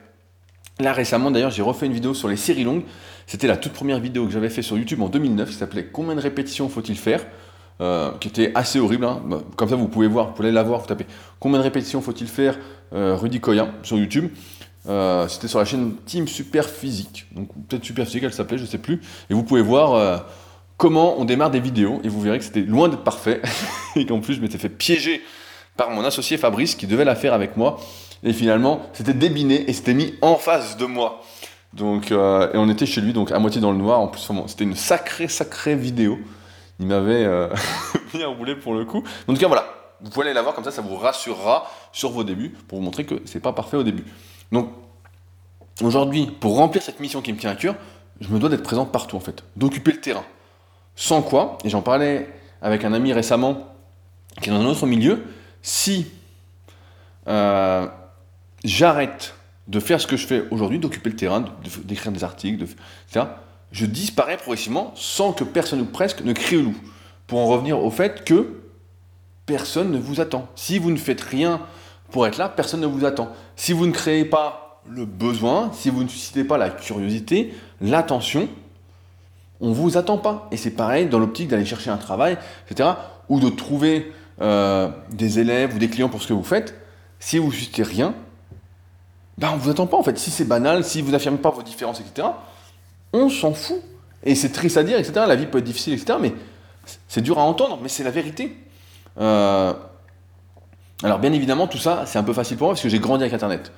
Là récemment d'ailleurs j'ai refait une vidéo sur les séries longues. C'était la toute première vidéo que j'avais fait sur YouTube en 2009 qui s'appelait Combien de répétitions faut-il faire? Euh, qui était assez horrible. Hein. Bah, comme ça vous pouvez voir, vous pouvez la voir, vous tapez Combien de répétitions faut-il faire? Euh, Rudy Koya sur YouTube. Euh, c'était sur la chaîne Team Super Physique, donc peut-être Super Physique elle s'appelait, je sais plus. Et vous pouvez voir comment on démarre des vidéos et vous verrez que c'était loin d'être parfait et qu'en plus je m'étais fait piéger par mon associé Fabrice qui devait la faire avec moi. Et finalement, c'était débiné et c'était mis en face de moi. Donc, euh, et on était chez lui, donc à moitié dans le noir. En plus, c'était une sacrée, sacrée vidéo. Il m'avait euh, bien roulé pour le coup. En tout cas, voilà. Vous pouvez aller la voir comme ça, ça vous rassurera sur vos débuts pour vous montrer que c'est pas parfait au début. Donc, aujourd'hui, pour remplir cette mission qui me tient à cœur, je me dois d'être présent partout en fait, d'occuper le terrain. Sans quoi, et j'en parlais avec un ami récemment qui est dans un autre milieu, si euh, j'arrête de faire ce que je fais aujourd'hui, d'occuper le terrain, d'écrire des articles, etc., je disparais progressivement sans que personne ou presque ne crie au loup. Pour en revenir au fait que personne ne vous attend. Si vous ne faites rien pour être là, personne ne vous attend. Si vous ne créez pas le besoin, si vous ne suscitez pas la curiosité, l'attention, on ne vous attend pas. Et c'est pareil dans l'optique d'aller chercher un travail, etc., ou de trouver euh, des élèves ou des clients pour ce que vous faites, si vous suscitez rien, ben on ne vous attend pas en fait. Si c'est banal, si vous n'affirmez pas vos différences, etc., on s'en fout. Et c'est triste à dire, etc. La vie peut être difficile, etc. Mais c'est dur à entendre, mais c'est la vérité. Euh, alors bien évidemment, tout ça, c'est un peu facile pour moi parce que j'ai grandi avec Internet.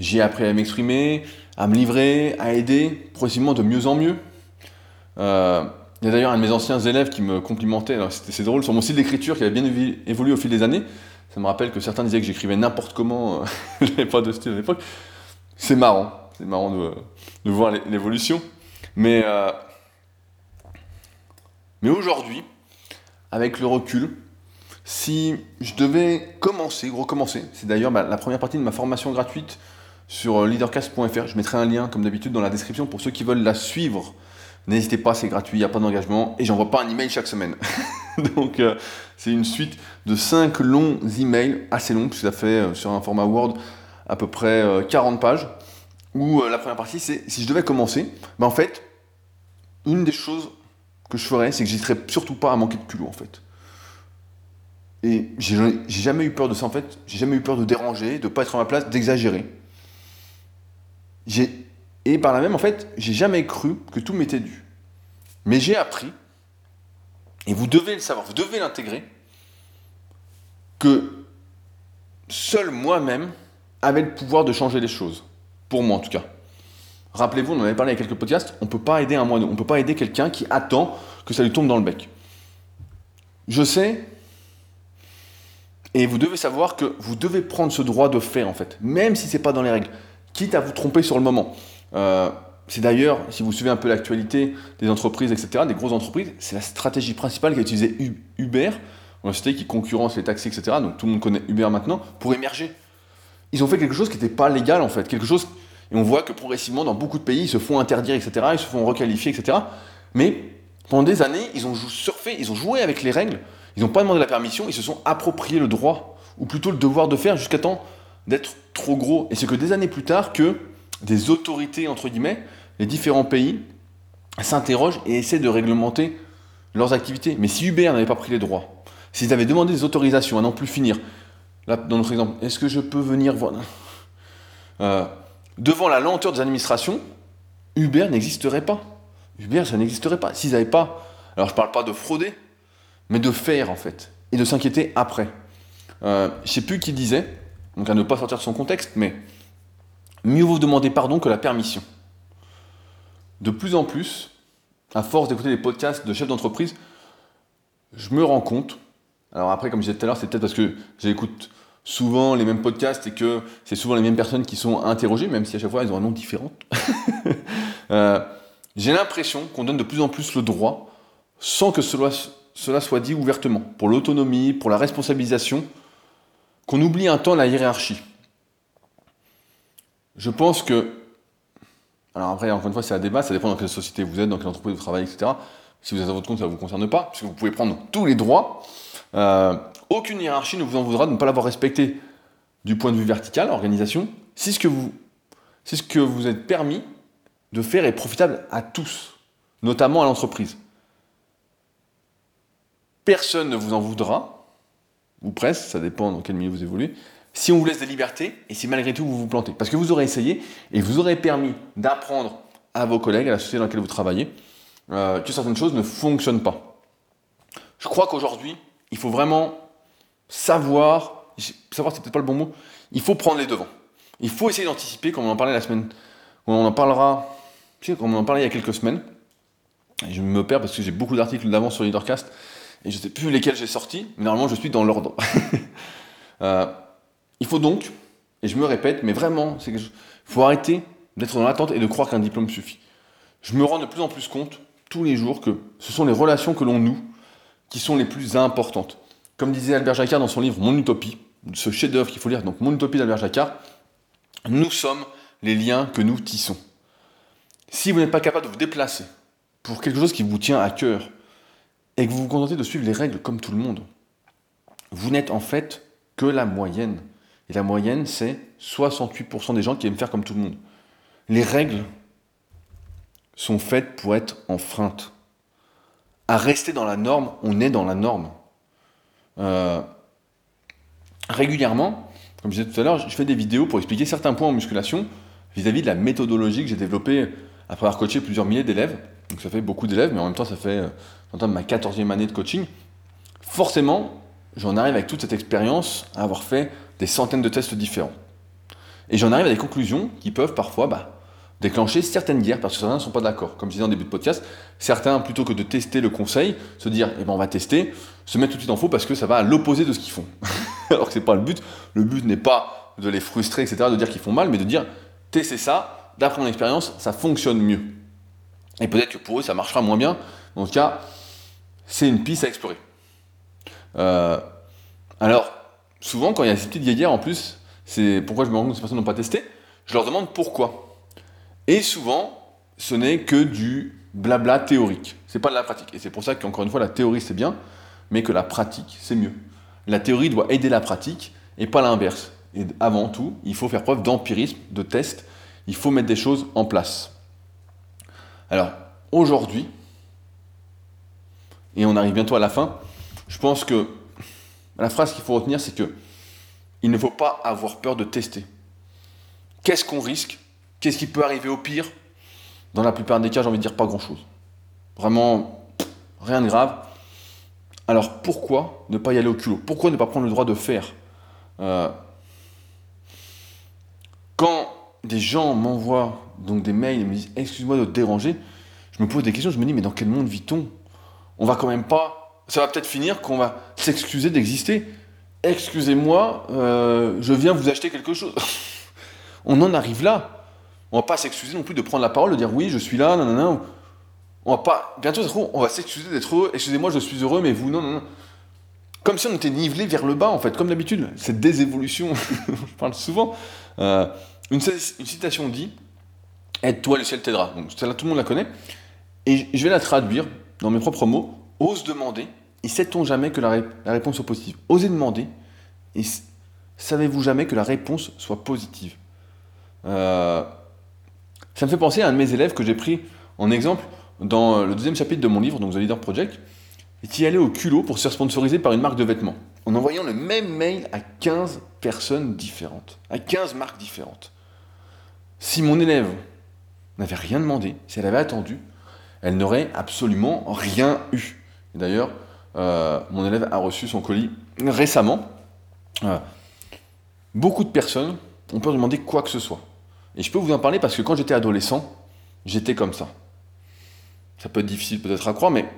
J'ai appris à m'exprimer, à me livrer, à aider progressivement de mieux en mieux. Euh, il y a d'ailleurs un de mes anciens élèves qui me complimentait, c'est drôle, sur mon style d'écriture qui avait bien évolué au fil des années. Ça me rappelle que certains disaient que j'écrivais n'importe comment, euh, je n'avais pas de style à l'époque. C'est marrant, c'est marrant de, voir l'évolution. Mais, euh, mais aujourd'hui, avec le recul, si je devais commencer, recommencer, c'est d'ailleurs la première partie de ma formation gratuite sur euh, leadercast.fr, je mettrai un lien comme d'habitude dans la description pour ceux qui veulent la suivre N'hésitez pas, c'est gratuit, il n'y a pas d'engagement et j'envoie pas un email chaque semaine. Donc euh, c'est une suite de 5 longs emails, assez longs, puisque ça fait euh, sur un format Word à peu près 40 euh, pages, où la première partie c'est si je devais commencer, ben, en fait, une des choses que je ferais, c'est que j'hésiterais surtout pas à manquer de culot en fait. Et j'ai jamais eu peur de ça en fait, j'ai jamais eu peur de déranger, de pas être à ma place, d'exagérer. J'ai et par là même, en fait, j'ai jamais cru que tout m'était dû. Mais j'ai appris, et vous devez le savoir, vous devez l'intégrer, que seul moi-même avait le pouvoir de changer les choses. Pour moi en tout cas. Rappelez-vous, on en avait parlé avec quelques podcasts, on ne peut pas aider un moineau, on ne peut pas aider quelqu'un qui attend que ça lui tombe dans le bec. Je sais, et vous devez savoir que vous devez prendre ce droit de faire en fait, même si ce n'est pas dans les règles, quitte à vous tromper sur le moment. Euh, c'est d'ailleurs, si vous suivez un peu l'actualité des entreprises, etc., des grosses entreprises, c'est la stratégie principale qu'a utilisé Uber, une société qui concurrence les taxis, etc., donc tout le monde connaît Uber maintenant, pour émerger. Ils ont fait quelque chose qui n'était pas légal en fait, quelque chose Et on voit que progressivement, dans beaucoup de pays, ils se font interdire, etc., ils se font requalifier, etc. Mais pendant des années, ils ont surfé, ils ont joué avec les règles, ils n'ont pas demandé la permission, ils se sont appropriés le droit, ou plutôt le devoir de faire, jusqu'à temps d'être trop gros. Et c'est que des années plus tard que des autorités, entre guillemets, les différents pays, s'interrogent et essaient de réglementer leurs activités. Mais si Uber n'avait pas pris les droits, s'ils avaient demandé des autorisations à n'en plus finir, là, dans notre exemple, est-ce que je peux venir voir euh, Devant la lenteur des administrations, Uber n'existerait pas. Uber, ça n'existerait pas. S'ils n'avaient pas, alors je ne parle pas de frauder, mais de faire en fait, et de s'inquiéter après. Euh, je ne sais plus qui disait, donc à ne pas sortir de son contexte, mais mieux vaut demander pardon que la permission. De plus en plus, à force d'écouter des podcasts de chefs d'entreprise, je me rends compte, alors après, comme je disais tout à l'heure, c'est peut-être parce que j'écoute souvent les mêmes podcasts et que c'est souvent les mêmes personnes qui sont interrogées, même si à chaque fois elles ont un nom différent. Euh, j'ai l'impression qu'on donne de plus en plus le droit sans que cela, cela soit dit ouvertement, pour l'autonomie, pour la responsabilisation, qu'on oublie un temps la hiérarchie. Je pense que, alors après, encore une fois, c'est un débat, ça dépend dans quelle société vous êtes, dans quelle entreprise vous travaillez, etc. Si vous êtes à votre compte, ça ne vous concerne pas, puisque vous pouvez prendre tous les droits. Euh, aucune hiérarchie ne vous en voudra de ne pas l'avoir respecté du point de vue vertical, organisation, si ce que vous, si ce que vous êtes permis de faire est profitable à tous, notamment à l'entreprise. Personne ne vous en voudra, ou presque, ça dépend dans quel milieu vous évoluez, si on vous laisse des libertés et si malgré tout vous vous plantez. Parce que vous aurez essayé et vous aurez permis d'apprendre à vos collègues, à la société dans laquelle vous travaillez, euh, que certaines choses ne fonctionnent pas. Je crois qu'aujourd'hui, il faut vraiment savoir, savoir c'est peut-être pas le bon mot, il faut prendre les devants. Il faut essayer d'anticiper, comme on en parlait la semaine, on en parlera, comme on en parlait il y a quelques semaines. Et je me perds parce que j'ai beaucoup d'articles d'avant sur Leadercast et je ne sais plus lesquels j'ai sortis, mais normalement je suis dans l'ordre. Euh, il faut donc, et je me répète, mais vraiment, il faut arrêter d'être dans l'attente et de croire qu'un diplôme suffit. Je me rends de plus en plus compte tous les jours que ce sont les relations que l'on noue qui sont les plus importantes. Comme disait Albert Jacquard dans son livre Mon Utopie, ce chef-d'œuvre qu'il faut lire, donc Mon Utopie d'Albert Jacquard, nous sommes les liens que nous tissons. Si vous n'êtes pas capable de vous déplacer pour quelque chose qui vous tient à cœur et que vous vous contentez de suivre les règles comme tout le monde, vous n'êtes en fait que la moyenne. Et la moyenne, c'est 68% des gens qui aiment faire comme tout le monde. Les règles sont faites pour être enfreintes. À rester dans la norme, on est dans la norme. Euh, régulièrement, comme je disais tout à l'heure, je fais des vidéos pour expliquer certains points en musculation vis-à-vis de la méthodologie que j'ai développée après avoir coaché plusieurs milliers d'élèves. Donc ça fait beaucoup d'élèves, mais en même temps ça fait euh, ma 14e année de coaching. Forcément, j'en arrive avec toute cette expérience à avoir fait des centaines de tests différents. Et j'en arrive à des conclusions qui peuvent parfois bah, déclencher certaines guerres parce que certains ne sont pas d'accord. Comme je disais en début de podcast, certains, plutôt que de tester le conseil, se dire eh ben, on va tester, se mettre tout de suite en faux parce que ça va à l'opposé de ce qu'ils font. Alors que ce n'est pas le but. Le but n'est pas de les frustrer, etc., de dire qu'ils font mal, mais de dire testez ça, d'après mon expérience, ça fonctionne mieux. Et peut-être que pour eux, ça marchera moins bien. En tout cas, c'est une piste à explorer. Euh, alors, souvent, quand il y a ces petites guéguerres, en plus, c'est pourquoi je me rends compte que ces personnes n'ont pas testé, je leur demande pourquoi. Et souvent, ce n'est que du blabla théorique. C'est pas de la pratique. Et c'est pour ça qu'encore une fois, la théorie c'est bien, mais que la pratique c'est mieux. La théorie doit aider la pratique et pas l'inverse. Et avant tout, il faut faire preuve d'empirisme, de test. Il faut mettre des choses en place. Alors, aujourd'hui, et on arrive bientôt à la fin, je pense que la phrase qu'il faut retenir, c'est que il ne faut pas avoir peur de tester. Qu'est-ce qu'on risque? Qu'est-ce qui peut arriver au pire? Dans la plupart des cas, j'ai envie de dire pas grand-chose. Vraiment, rien de grave. Alors pourquoi ne pas y aller au culot? Pourquoi ne pas prendre le droit de faire? Euh, Quand des gens m'envoient donc des mails et me disent excuse-moi de te déranger, je me pose des questions, je me dis mais dans quel monde vit-on? On va quand même pas. Ça va peut-être finir qu'on va s'excuser d'exister. Excusez-moi, euh, je viens vous acheter quelque chose. on en arrive là. On va pas s'excuser non plus de prendre la parole, de dire oui, je suis là, non, non. On va pas. Bientôt, on va s'excuser d'être heureux. Excusez-moi, je suis heureux, mais vous, non, non, non. Comme si on était nivelé vers le bas, en fait, comme d'habitude. Cette désévolution, je parle souvent. Euh, une, citation dit Aide-toi, le ciel t'aidera. Donc celle-là, tout le monde la connaît. Et je vais la traduire dans mes propres mots. Ose demander, et sait-on jamais que la, réponse soit positive? Osez demander, et savez-vous jamais que la réponse soit positive? Euh, Ça me fait penser à un de mes élèves que j'ai pris en exemple dans le deuxième chapitre de mon livre, donc The Leader Project, et qui allait au culot pour se faire sponsoriser par une marque de vêtements, en envoyant le même mail à 15 personnes différentes, à 15 marques différentes. Si mon élève n'avait rien demandé, si elle avait attendu, elle n'aurait absolument rien eu. D'ailleurs, euh, mon élève a reçu son colis récemment. Euh, beaucoup de personnes ont peur de demander quoi que ce soit. Et je peux vous en parler parce que quand j'étais adolescent, j'étais comme ça. Ça peut être difficile peut-être à croire, mais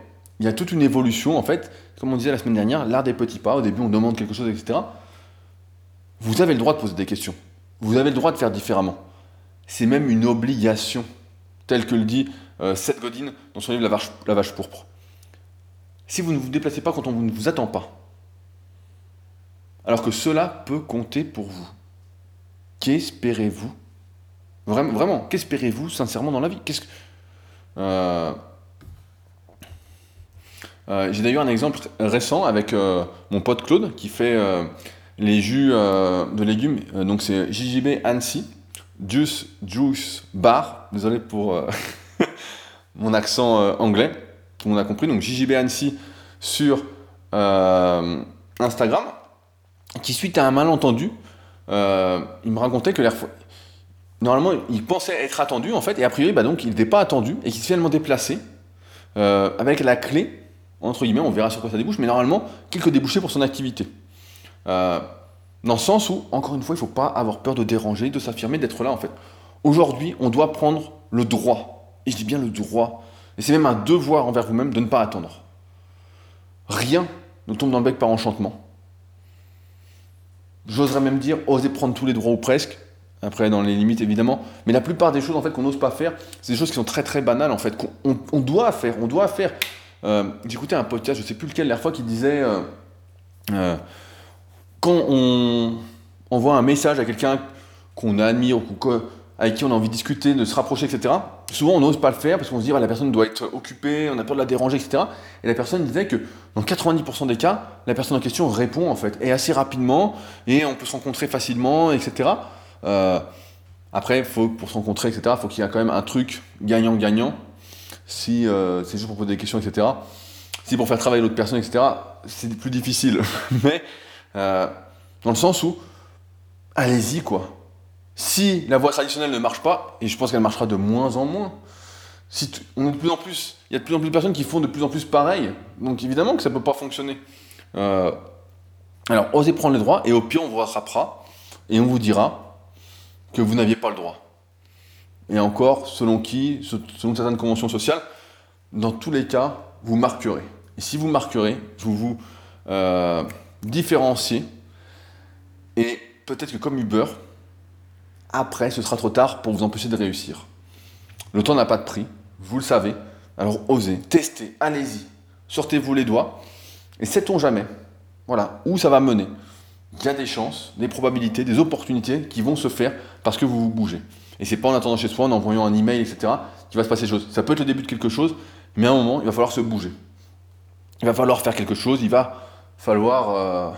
il y a toute une évolution en fait. Comme on disait la semaine dernière, l'art des petits pas. Au début, on demande quelque chose, etc. Vous avez le droit de poser des questions. Vous avez le droit de faire différemment. C'est même une obligation, tel que le dit euh, Seth Godin dans son livre La vache pourpre. Si vous ne vous déplacez pas quand on ne vous attend pas, alors que cela peut compter pour vous, qu'espérez-vous? Vraiment, vraiment qu'espérez-vous sincèrement dans la vie? Qu'est-ce que... Euh, euh, j'ai d'ailleurs un exemple récent avec euh, mon pote Claude qui fait les jus de légumes. donc c'est JJB Annecy, Juice Juice Bar. Désolé pour mon accent anglais, tout le monde a compris. Donc JJB Annecy sur Instagram, qui suite à un malentendu, il me racontait que normalement, il pensait être attendu, en fait, et a priori, bah, donc, il n'était pas attendu, et qu'il s'est finalement déplacé, euh, avec la clé, entre guillemets, on verra sur quoi ça débouche, mais normalement, quelques débouchés pour son activité. Euh, dans le sens où, encore une fois, il ne faut pas avoir peur de déranger, de s'affirmer, d'être là, en fait. Aujourd'hui, on doit prendre le droit, et je dis bien le droit, et c'est même un devoir envers vous-même de ne pas attendre. Rien ne tombe dans le bec par enchantement. J'oserais même dire, oser prendre tous les droits ou presque, après, dans les limites, évidemment. Mais la plupart des choses, fait, qu'on n'ose pas faire, c'est des choses qui sont très très banales, en fait, qu'on doit faire. On doit faire. Euh, J'écoutais un podcast, je ne sais plus lequel, la fois, qui disait euh, euh, quand on envoie un message à quelqu'un qu'on admire ou avec qui on a envie de discuter, de se rapprocher, etc. Souvent, on n'ose pas le faire parce qu'on se dit ah, la personne doit être occupée, on a peur de la déranger, etc. Et la personne disait que dans 90% des cas, la personne en question répond en fait, et assez rapidement, et on peut se rencontrer facilement, etc. Euh, après, faut, pour se rencontrer, etc., il faut qu'il y ait quand même un truc gagnant-gagnant. Si euh, c'est juste pour poser des questions, etc. Si pour faire travailler l'autre personne, etc., c'est plus difficile. Mais euh, dans le sens où, allez-y, quoi. Si la voie traditionnelle ne marche pas, et je pense qu'elle marchera de moins en moins, si on de plus en plus, il y a de plus en plus de personnes qui font de plus en plus pareil, donc évidemment que ça ne peut pas fonctionner. alors, osez prendre les droits, et au pire, on vous rattrapera, et on vous dira, que vous n'aviez pas le droit. Et encore, selon qui, selon certaines conventions sociales, dans tous les cas, vous marquerez. Et si vous marquerez, vous vous euh, différenciez. Et peut-être que comme Uber, après, ce sera trop tard pour vous empêcher de réussir. Le temps n'a pas de prix, vous le savez. Alors osez, testez, allez-y, sortez-vous les doigts. Et sait-on jamais, voilà, où ça va mener il y a des chances, des probabilités, des opportunités qui vont se faire parce que vous vous bougez. Et c'est pas en attendant chez soi, en envoyant un email, etc., qu'il va se passer des choses. Ça peut être le début de quelque chose, mais à un moment, il va falloir se bouger. Il va falloir faire quelque chose, il va falloir euh,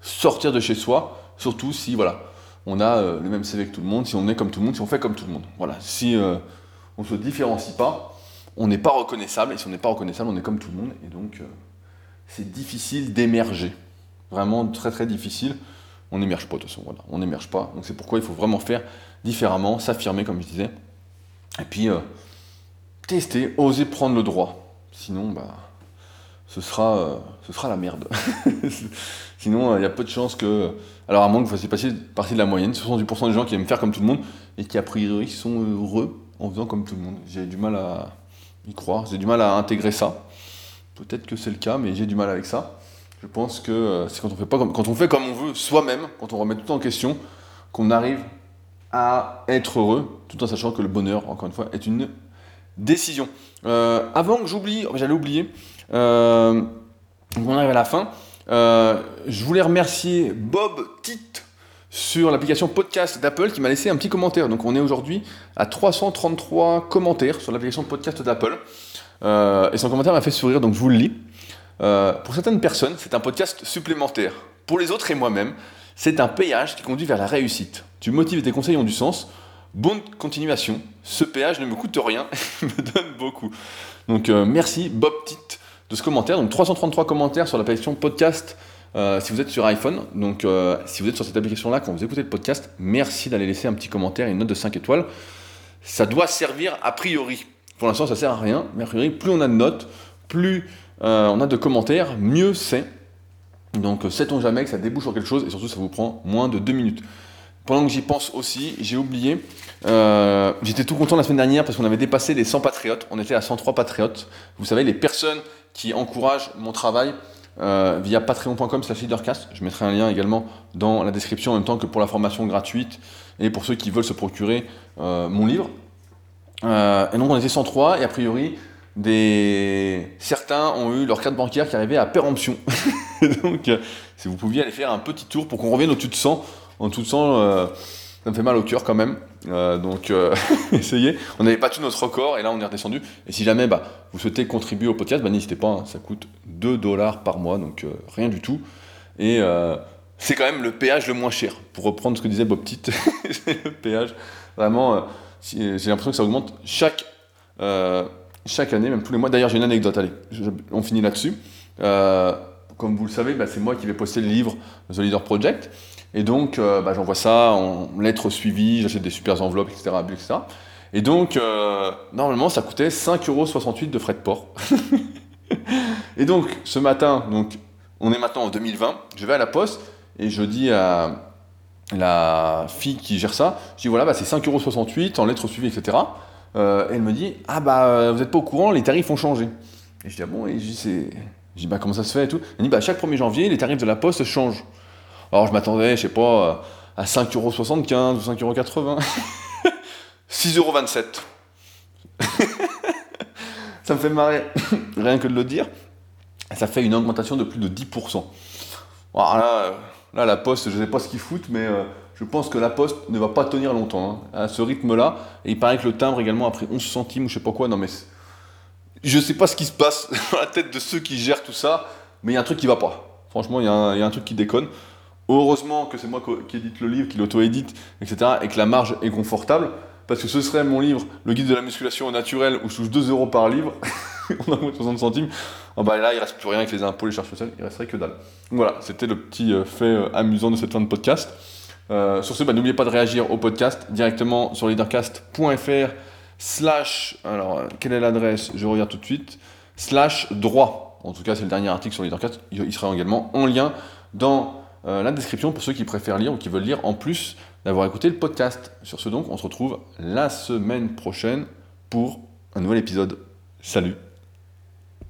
sortir de chez soi, surtout si voilà, on a euh, le même CV que tout le monde, si on est comme tout le monde, si on fait comme tout le monde. Voilà, si euh, on ne se différencie pas, on n'est pas reconnaissable, et si on n'est pas reconnaissable, on est comme tout le monde, et donc c'est difficile d'émerger vraiment très très difficile, on n'émerge pas de toute façon. Voilà, on n'émerge pas. Donc c'est pourquoi il faut vraiment faire différemment, s'affirmer comme je disais. Et puis euh, tester, oser prendre le droit. Sinon, bah, euh, ce sera la merde. Sinon, il y a peu de chances que. Alors, à moins que vous fassiez passer partie de la moyenne, 70% des gens qui aiment faire comme tout le monde et qui, a priori, sont heureux en faisant comme tout le monde. J'ai du mal à y croire, j'ai du mal à intégrer ça. Peut-être que c'est le cas, mais j'ai du mal avec ça. Je pense que euh, c'est quand on fait comme, quand on fait comme on veut soi-même, quand on remet tout en question, qu'on arrive à être heureux, tout en sachant que le bonheur, encore une fois, est une décision. Euh, avant que j'oublie, j'allais oublier, euh, on arrive à la fin. Je voulais remercier Bob Titt sur l'application podcast d'Apple qui m'a laissé un petit commentaire. Donc on est aujourd'hui à 333 commentaires sur l'application podcast d'Apple. Euh, et son commentaire m'a fait sourire, donc je vous le lis. Euh, pour certaines personnes, c'est un podcast supplémentaire. Pour les autres et moi-même, c'est un péage qui conduit vers la réussite. Tu motives et tes conseils ont du sens. Bonne continuation. Ce péage ne me coûte rien, il me donne beaucoup. Donc euh, merci Bob Tit de ce commentaire. Donc 333 commentaires sur l'application podcast euh, si vous êtes sur iPhone, donc euh, si vous êtes sur cette application-là, quand vous écoutez le podcast, merci d'aller laisser un petit commentaire et une note de 5 étoiles. Ça doit servir a priori. Pour l'instant, ça sert à rien, mais a priori, plus on a de notes, plus euh, on a de commentaires, mieux c'est. Donc, sait-on jamais que ça débouche sur quelque chose et surtout, ça vous prend moins de 2 minutes. Pendant que j'y pense aussi, j'ai oublié, j'étais tout content la semaine dernière parce qu'on avait dépassé les 100 patriotes, on était à 103 patriotes. Vous savez, les personnes qui encouragent mon travail, euh, via patreon.com slash leadercast. Je mettrai un lien également dans la description en même temps que pour la formation gratuite et pour ceux qui veulent se procurer euh, mon livre. Euh, et donc on était 103 et a priori des... certains ont eu leur carte bancaire qui arrivait à péremption. donc si vous pouviez aller faire un petit tour pour qu'on revienne au-dessus de 100, en tout de 100 ça me fait mal au cœur quand même. Euh, donc euh, essayez. On n'avait pas tout notre record et là on est redescendu. Et si jamais bah, vous souhaitez contribuer au podcast, bah, n'hésitez pas, hein. ça coûte 2 dollars par mois, donc euh, rien du tout. Et c'est quand même le péage le moins cher. Pour reprendre ce que disait Bob Tit, c'est le péage. Vraiment, j'ai l'impression que ça augmente chaque, chaque année, même tous les mois. D'ailleurs, j'ai une anecdote, allez, on finit là-dessus. comme vous le savez, bah, c'est moi qui vais poster le livre The Leader Project. Et donc, euh, bah, j'envoie ça en lettres suivies, j'achète des super enveloppes, etc. Et donc, euh, normalement, ça coûtait 5,68€ de frais de port. et donc, ce matin, donc, on est maintenant en 2020, je vais à la poste et je dis à la fille qui gère ça, je dis voilà, bah, c'est 5,68€ en lettres suivies, etc. Euh, elle me dit, ah bah, vous n'êtes pas au courant, les tarifs ont changé. Et je dis, ah bon, et je dis. Je dis, bah, comment ça se fait et tout? Elle dit, bah, chaque 1er janvier, les tarifs de la poste changent. Alors je m'attendais, je sais pas, à 5,75€ ou 5,80€. 6,27€. ça me fait marrer, rien que de le dire. Ça fait une augmentation de plus de 10%. Alors là, la poste, je ne sais pas ce qu'ils foutent, mais euh, je pense que la poste ne va pas tenir longtemps hein, à ce rythme-là. Et il paraît que le timbre également a pris 11 centimes ou je sais pas quoi. Non mais je sais pas ce qui se passe dans la tête de ceux qui gèrent tout ça, mais il y a un truc qui va pas. Franchement, il y, a un truc qui déconne. Heureusement que c'est moi qui édite le livre, qui l'auto-édite, etc. et que la marge est confortable. Parce que ce serait mon livre, Le guide de la musculation au naturel, où touche 2 euros par livre, on a 60 centimes. Oh bah là, il reste plus rien avec les impôts, les charges sociales, il resterait que dalle. voilà, c'était le petit euh, fait euh, amusant de cette fin de podcast. Euh, sur ce, bah, n'oubliez pas de réagir au podcast directement sur leadercast.fr slash, alors quelle est l'adresse? Je regarde tout de suite, slash droit. En tout cas, c'est le dernier article sur Leadercast, il sera également en lien dans euh, la description pour ceux qui préfèrent lire ou qui veulent lire en plus d'avoir écouté le podcast. Sur ce donc, on se retrouve la semaine prochaine pour un nouvel épisode. Salut